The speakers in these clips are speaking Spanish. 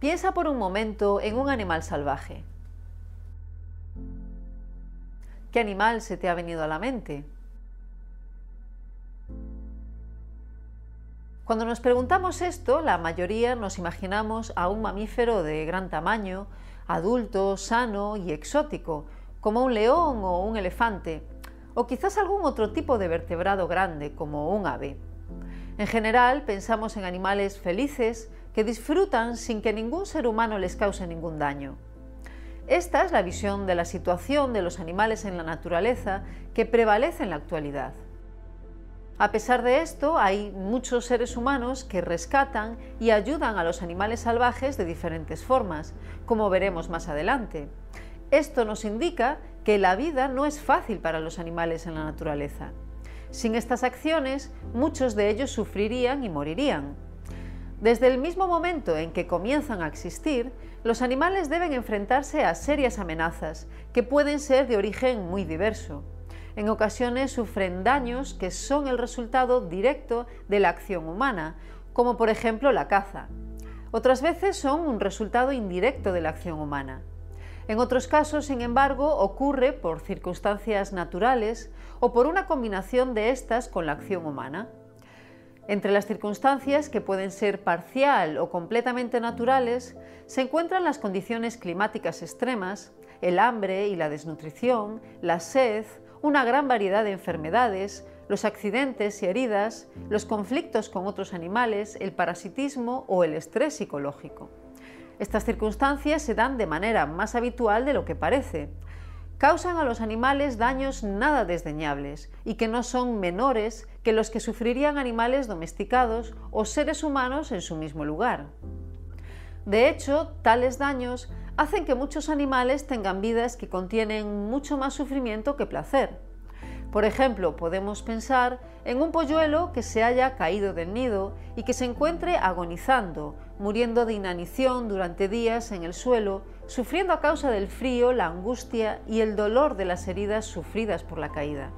Piensa por un momento en un animal salvaje. ¿Qué animal se te ha venido a la mente? Cuando nos preguntamos esto, la mayoría nos imaginamos a un mamífero de gran tamaño, adulto, sano y exótico, como un león o un elefante, o quizás algún otro tipo de vertebrado grande, como un ave. En general, pensamos en animales felices que disfrutan sin que ningún ser humano les cause ningún daño. Esta es la visión de la situación de los animales en la naturaleza que prevalece en la actualidad. A pesar de esto, hay muchos seres humanos que rescatan y ayudan a los animales salvajes de diferentes formas, como veremos más adelante. Esto nos indica que la vida no es fácil para los animales en la naturaleza. Sin estas acciones, muchos de ellos sufrirían y morirían. Desde el mismo momento en que comienzan a existir, los animales deben enfrentarse a serias amenazas, que pueden ser de origen muy diverso. En ocasiones sufren daños que son el resultado directo de la acción humana, como por ejemplo la caza. Otras veces son un resultado indirecto de la acción humana. En otros casos, sin embargo, ocurre por circunstancias naturales o por una combinación de estas con la acción humana. Entre las circunstancias, que pueden ser parcial o completamente naturales, se encuentran las condiciones climáticas extremas, el hambre y la desnutrición, la sed, una gran variedad de enfermedades, los accidentes y heridas, los conflictos con otros animales, el parasitismo o el estrés psicológico. Estas circunstancias se dan de manera más habitual de lo que parece. Causan a los animales daños nada desdeñables y que no son menores que los que sufrirían animales domesticados o seres humanos en su mismo lugar. De hecho, tales daños hacen que muchos animales tengan vidas que contienen mucho más sufrimiento que placer. Por ejemplo, podemos pensar en un polluelo que se haya caído del nido y que se encuentre agonizando, muriendo de inanición durante días en el suelo, sufriendo a causa del frío, la angustia y el dolor de las heridas sufridas por la caída.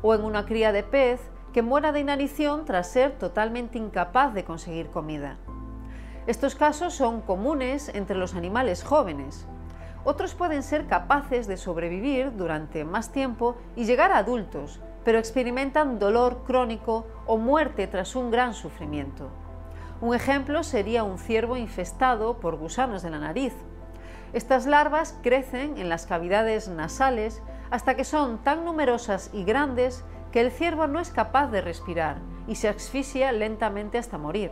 O en una cría de pez que muera de inanición tras ser totalmente incapaz de conseguir comida. Estos casos son comunes entre los animales jóvenes. Otros pueden ser capaces de sobrevivir durante más tiempo y llegar a adultos, pero experimentan dolor crónico o muerte tras un gran sufrimiento. Un ejemplo sería un ciervo infestado por gusanos de la nariz. Estas larvas crecen en las cavidades nasales hasta que son tan numerosas y grandes que el ciervo no es capaz de respirar y se asfixia lentamente hasta morir.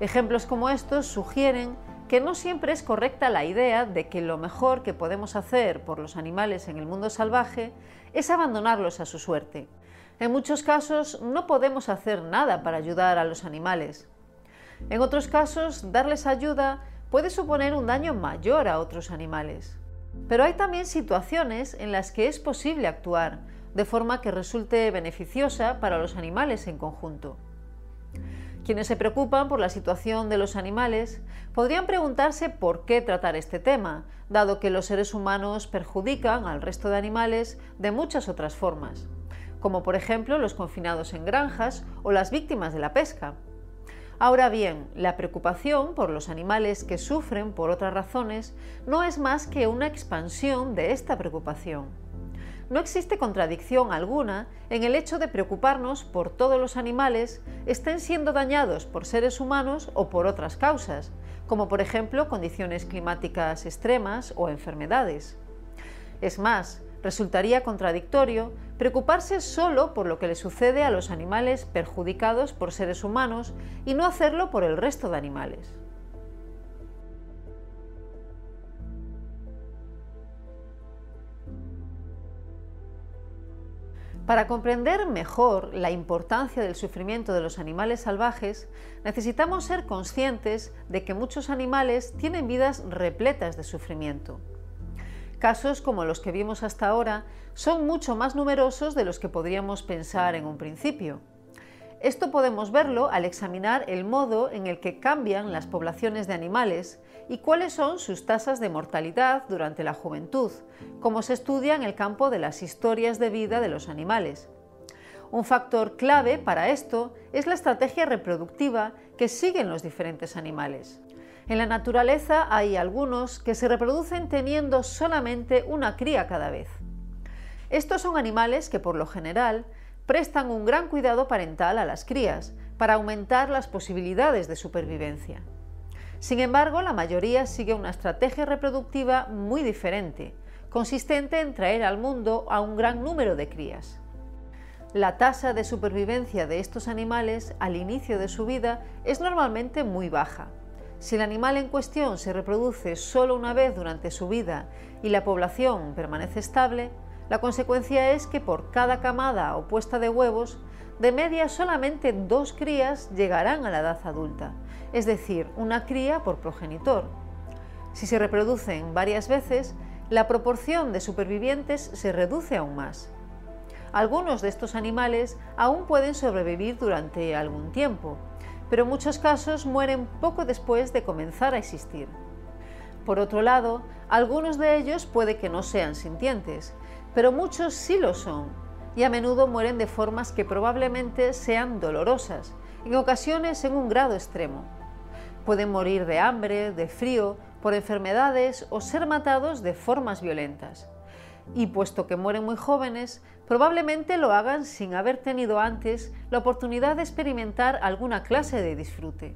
Ejemplos como estos sugieren que no siempre es correcta la idea de que lo mejor que podemos hacer por los animales en el mundo salvaje es abandonarlos a su suerte. En muchos casos no podemos hacer nada para ayudar a los animales. En otros casos, darles ayuda puede suponer un daño mayor a otros animales. Pero hay también situaciones en las que es posible actuar de forma que resulte beneficiosa para los animales en conjunto. Quienes se preocupan por la situación de los animales podrían preguntarse por qué tratar este tema, dado que los seres humanos perjudican al resto de animales de muchas otras formas, como por ejemplo los confinados en granjas o las víctimas de la pesca. Ahora bien, la preocupación por los animales que sufren por otras razones no es más que una expansión de esta preocupación no existe contradicción alguna en el hecho de preocuparnos por todos los animales estén siendo dañados por seres humanos o por otras causas, como por ejemplo condiciones climáticas extremas o enfermedades. Es más, resultaría contradictorio preocuparse solo por lo que le sucede a los animales perjudicados por seres humanos y no hacerlo por el resto de animales. Para comprender mejor la importancia del sufrimiento de los animales salvajes, necesitamos ser conscientes de que muchos animales tienen vidas repletas de sufrimiento. Casos como los que vimos hasta ahora son mucho más numerosos de los que podríamos pensar en un principio. Esto podemos verlo al examinar el modo en el que cambian las poblaciones de animales y cuáles son sus tasas de mortalidad durante la juventud, como se estudia en el campo de las historias de vida de los animales. Un factor clave para esto es la estrategia reproductiva que siguen los diferentes animales. En la naturaleza hay algunos que se reproducen teniendo solamente una cría cada vez. Estos son animales que por lo general prestan un gran cuidado parental a las crías para aumentar las posibilidades de supervivencia. Sin embargo, la mayoría sigue una estrategia reproductiva muy diferente, consistente en traer al mundo a un gran número de crías. La tasa de supervivencia de estos animales al inicio de su vida es normalmente muy baja. Si el animal en cuestión se reproduce solo una vez durante su vida y la población permanece estable, la consecuencia es que por cada camada o puesta de huevos, de media solamente dos crías llegarán a la edad adulta, es decir, una cría por progenitor. Si se reproducen varias veces, la proporción de supervivientes se reduce aún más. Algunos de estos animales aún pueden sobrevivir durante algún tiempo, pero en muchos casos mueren poco después de comenzar a existir. Por otro lado, algunos de ellos puede que no sean sintientes, pero muchos sí lo son y a menudo mueren de formas que probablemente sean dolorosas, en ocasiones en un grado extremo. Pueden morir de hambre, de frío, por enfermedades o ser matados de formas violentas. Y puesto que mueren muy jóvenes, probablemente lo hagan sin haber tenido antes la oportunidad de experimentar alguna clase de disfrute.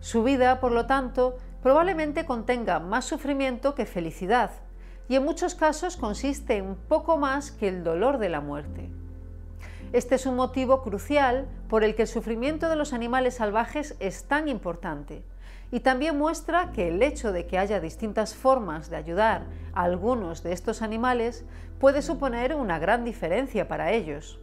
Su vida, por lo tanto, probablemente contenga más sufrimiento que felicidad, y en muchos casos consiste en poco más que el dolor de la muerte. Este es un motivo crucial por el que el sufrimiento de los animales salvajes es tan importante y también muestra que el hecho de que haya distintas formas de ayudar a algunos de estos animales puede suponer una gran diferencia para ellos.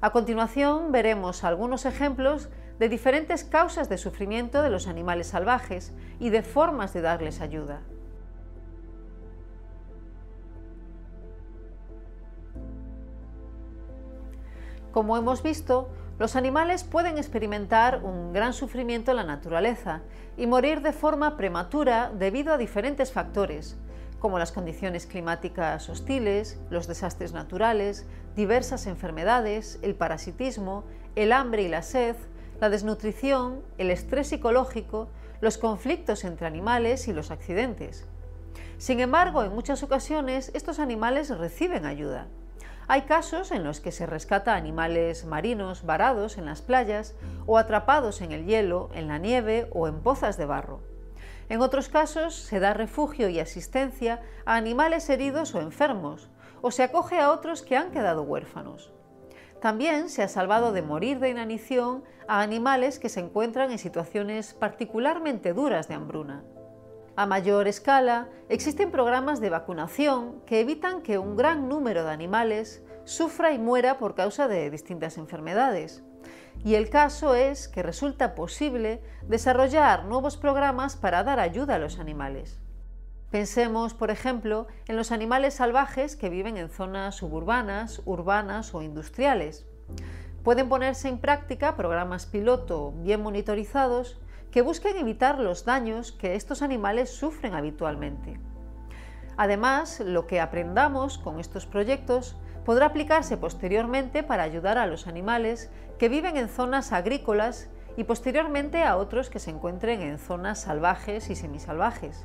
A continuación veremos algunos ejemplos de diferentes causas de sufrimiento de los animales salvajes y de formas de darles ayuda. Como hemos visto, los animales pueden experimentar un gran sufrimiento en la naturaleza y morir de forma prematura debido a diferentes factores, como las condiciones climáticas hostiles, los desastres naturales, diversas enfermedades, el parasitismo, el hambre y la sed, la desnutrición, el estrés psicológico, los conflictos entre animales y los accidentes. Sin embargo, en muchas ocasiones estos animales reciben ayuda. Hay casos en los que se rescata animales marinos varados en las playas o atrapados en el hielo, en la nieve o en pozas de barro. En otros casos se da refugio y asistencia a animales heridos o enfermos, o se acoge a otros que han quedado huérfanos. También se ha salvado de morir de inanición a animales que se encuentran en situaciones particularmente duras de hambruna. A mayor escala, existen programas de vacunación que evitan que un gran número de animales sufra y muera por causa de distintas enfermedades. Y el caso es que resulta posible desarrollar nuevos programas para dar ayuda a los animales. Pensemos, por ejemplo, en los animales salvajes que viven en zonas suburbanas, urbanas o industriales. Pueden ponerse en práctica programas piloto bien monitorizados que busquen evitar los daños que estos animales sufren habitualmente. Además, lo que aprendamos con estos proyectos podrá aplicarse posteriormente para ayudar a los animales que viven en zonas agrícolas y posteriormente a otros que se encuentren en zonas salvajes y semisalvajes.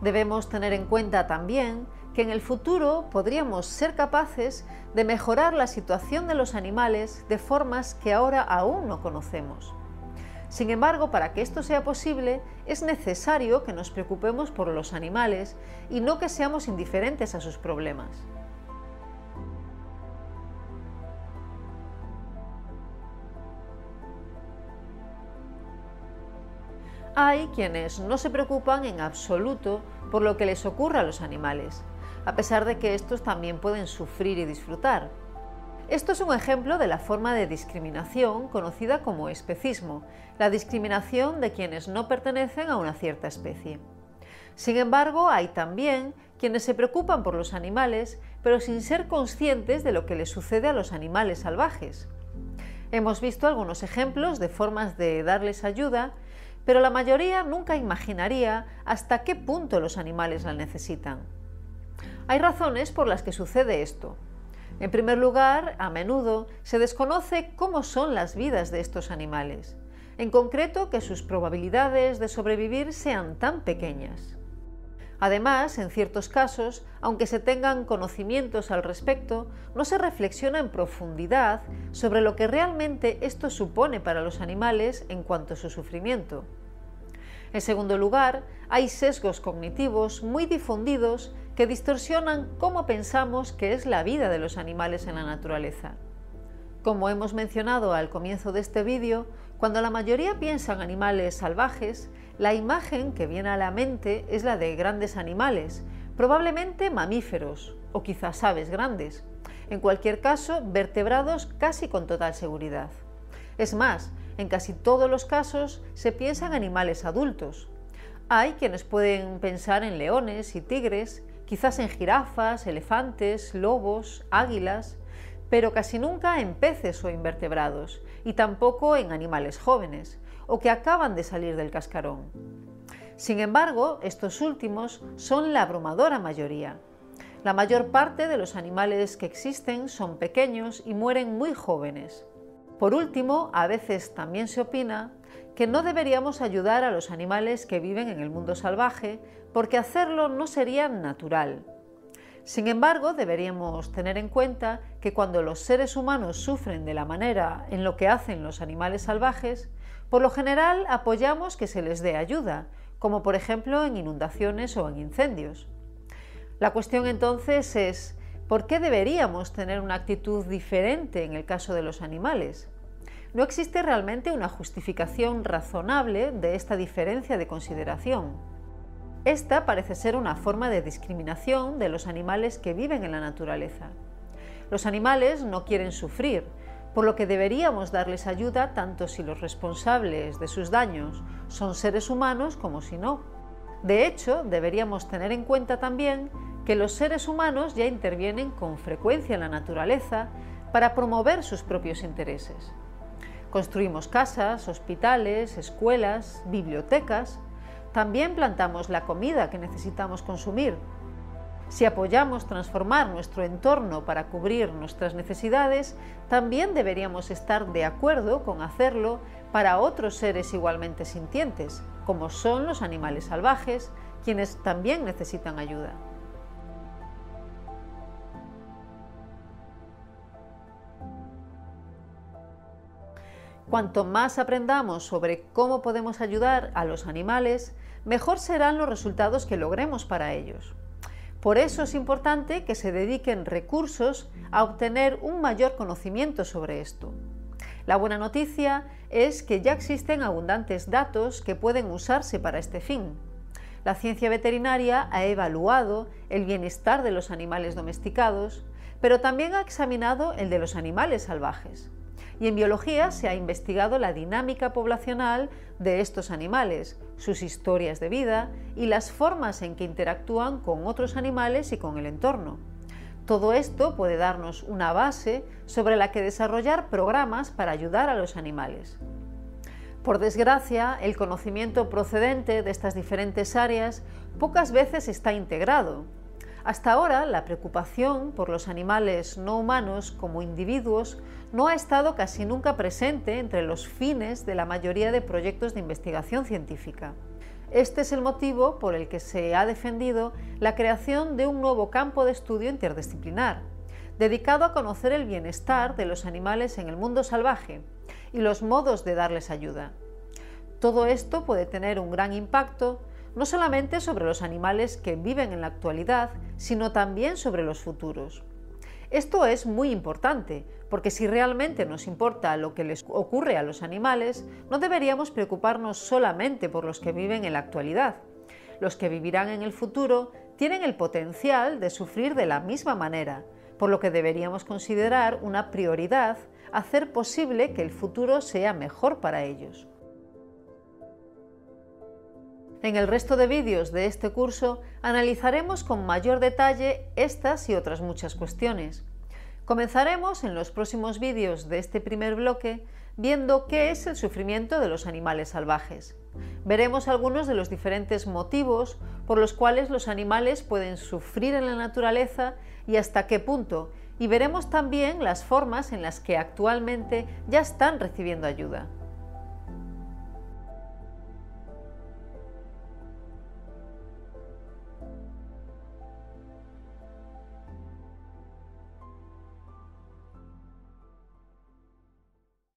Debemos tener en cuenta también que en el futuro podríamos ser capaces de mejorar la situación de los animales de formas que ahora aún no conocemos. Sin embargo, para que esto sea posible, es necesario que nos preocupemos por los animales y no que seamos indiferentes a sus problemas. Hay quienes no se preocupan en absoluto por lo que les ocurra a los animales, a pesar de que estos también pueden sufrir y disfrutar. Esto es un ejemplo de la forma de discriminación conocida como especismo, la discriminación de quienes no pertenecen a una cierta especie. Sin embargo, hay también quienes se preocupan por los animales, pero sin ser conscientes de lo que les sucede a los animales salvajes. Hemos visto algunos ejemplos de formas de darles ayuda, pero la mayoría nunca imaginaría hasta qué punto los animales la necesitan. Hay razones por las que sucede esto. En primer lugar, a menudo se desconoce cómo son las vidas de estos animales. en concreto que sus probabilidades de sobrevivir sean tan pequeñas. Además, en ciertos casos, aunque se tengan conocimientos al respecto, no se reflexiona en profundidad sobre lo que realmente esto supone para los animales en cuanto a su sufrimiento. En segundo lugar, hay sesgos cognitivos muy difundidos que distorsionan cómo pensamos que es la vida de los animales en la naturaleza. Como hemos mencionado al comienzo de este vídeo, cuando la mayoría piensa en animales salvajes, la imagen que viene a la mente es la de grandes animales, probablemente mamíferos o quizás aves grandes. En cualquier caso, vertebrados casi con total seguridad. Es más, en casi todos los casos se piensa en animales adultos. Hay quienes pueden pensar en leones y tigres, quizás en jirafas, elefantes, lobos, águilas, pero casi nunca en peces o invertebrados, y tampoco en animales jóvenes, o que acaban de salir del cascarón. Sin embargo, estos últimos son la abrumadora mayoría. La mayor parte de los animales que existen son pequeños y mueren muy jóvenes. Por último, a veces también se opina que no deberíamos ayudar a los animales que viven en el mundo salvaje porque hacerlo no sería natural. Sin embargo, deberíamos tener en cuenta que cuando los seres humanos sufren de la manera en lo que hacen los animales salvajes, por lo general apoyamos que se les dé ayuda, como por ejemplo en inundaciones o en incendios. La cuestión entonces es, ¿por qué deberíamos tener una actitud diferente en el caso de los animales? No existe realmente una justificación razonable de esta diferencia de consideración. Esta parece ser una forma de discriminación de los animales que viven en la naturaleza. Los animales no quieren sufrir, por lo que deberíamos darles ayuda tanto si los responsables de sus daños son seres humanos como si no. De hecho, deberíamos tener en cuenta también que los seres humanos ya intervienen con frecuencia en la naturaleza para promover sus propios intereses. Construimos casas, hospitales, escuelas, bibliotecas. También plantamos la comida que necesitamos consumir. Si apoyamos transformar nuestro entorno para cubrir nuestras necesidades, también deberíamos estar de acuerdo con hacerlo para otros seres igualmente sintientes, como son los animales salvajes, quienes también necesitan ayuda. Cuanto más aprendamos sobre cómo podemos ayudar a los animales, mejor serán los resultados que logremos para ellos. Por eso es importante que se dediquen recursos a obtener un mayor conocimiento sobre esto. La buena noticia es que ya existen abundantes datos que pueden usarse para este fin. La ciencia veterinaria ha evaluado el bienestar de los animales domesticados, pero también ha examinado el de los animales salvajes y en biología se ha investigado la dinámica poblacional de estos animales, sus historias de vida y las formas en que interactúan con otros animales y con el entorno. Todo esto puede darnos una base sobre la que desarrollar programas para ayudar a los animales. Por desgracia, el conocimiento procedente de estas diferentes áreas pocas veces está integrado hasta ahora, la preocupación por los animales no humanos como individuos no ha estado casi nunca presente entre los fines de la mayoría de proyectos de investigación científica. Este es el motivo por el que se ha defendido la creación de un nuevo campo de estudio interdisciplinar, dedicado a conocer el bienestar de los animales en el mundo salvaje y los modos de darles ayuda. Todo esto puede tener un gran impacto no solamente sobre los animales que viven en la actualidad, sino también sobre los futuros. Esto es muy importante, porque si realmente nos importa lo que les ocurre a los animales, no deberíamos preocuparnos solamente por los que viven en la actualidad. Los que vivirán en el futuro tienen el potencial de sufrir de la misma manera, por lo que deberíamos considerar una prioridad hacer posible que el futuro sea mejor para ellos. En el resto de vídeos de este curso analizaremos con mayor detalle estas y otras muchas cuestiones. Comenzaremos en los próximos vídeos de este primer bloque viendo qué es el sufrimiento de los animales salvajes. Veremos algunos de los diferentes motivos por los cuales los animales pueden sufrir en la naturaleza y hasta qué punto, y veremos también las formas en las que actualmente ya están recibiendo ayuda.